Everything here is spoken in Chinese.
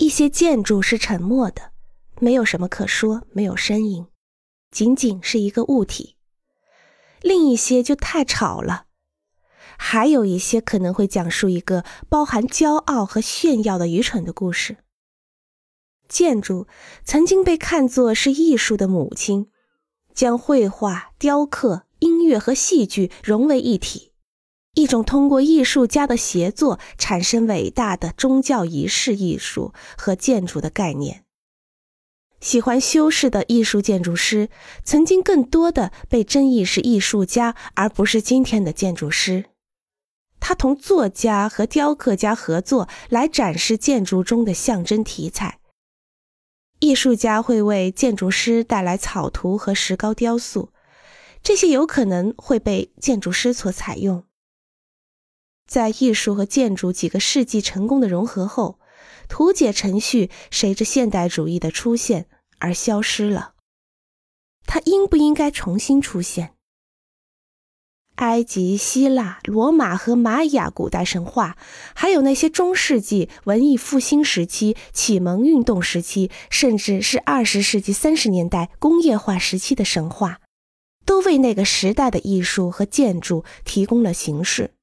一些建筑是沉默的，没有什么可说，没有声音，仅仅是一个物体；另一些就太吵了。还有一些可能会讲述一个包含骄傲和炫耀的愚蠢的故事。建筑曾经被看作是艺术的母亲，将绘画、雕刻、音乐和戏剧融为一体，一种通过艺术家的协作产生伟大的宗教仪式艺术和建筑的概念。喜欢修饰的艺术建筑师曾经更多的被争议是艺术家，而不是今天的建筑师。他同作家和雕刻家合作来展示建筑中的象征题材。艺术家会为建筑师带来草图和石膏雕塑，这些有可能会被建筑师所采用。在艺术和建筑几个世纪成功的融合后，图解程序随着现代主义的出现而消失了。它应不应该重新出现？埃及、希腊、罗马和玛雅古代神话，还有那些中世纪文艺复兴时期、启蒙运动时期，甚至是二十世纪三十年代工业化时期的神话，都为那个时代的艺术和建筑提供了形式。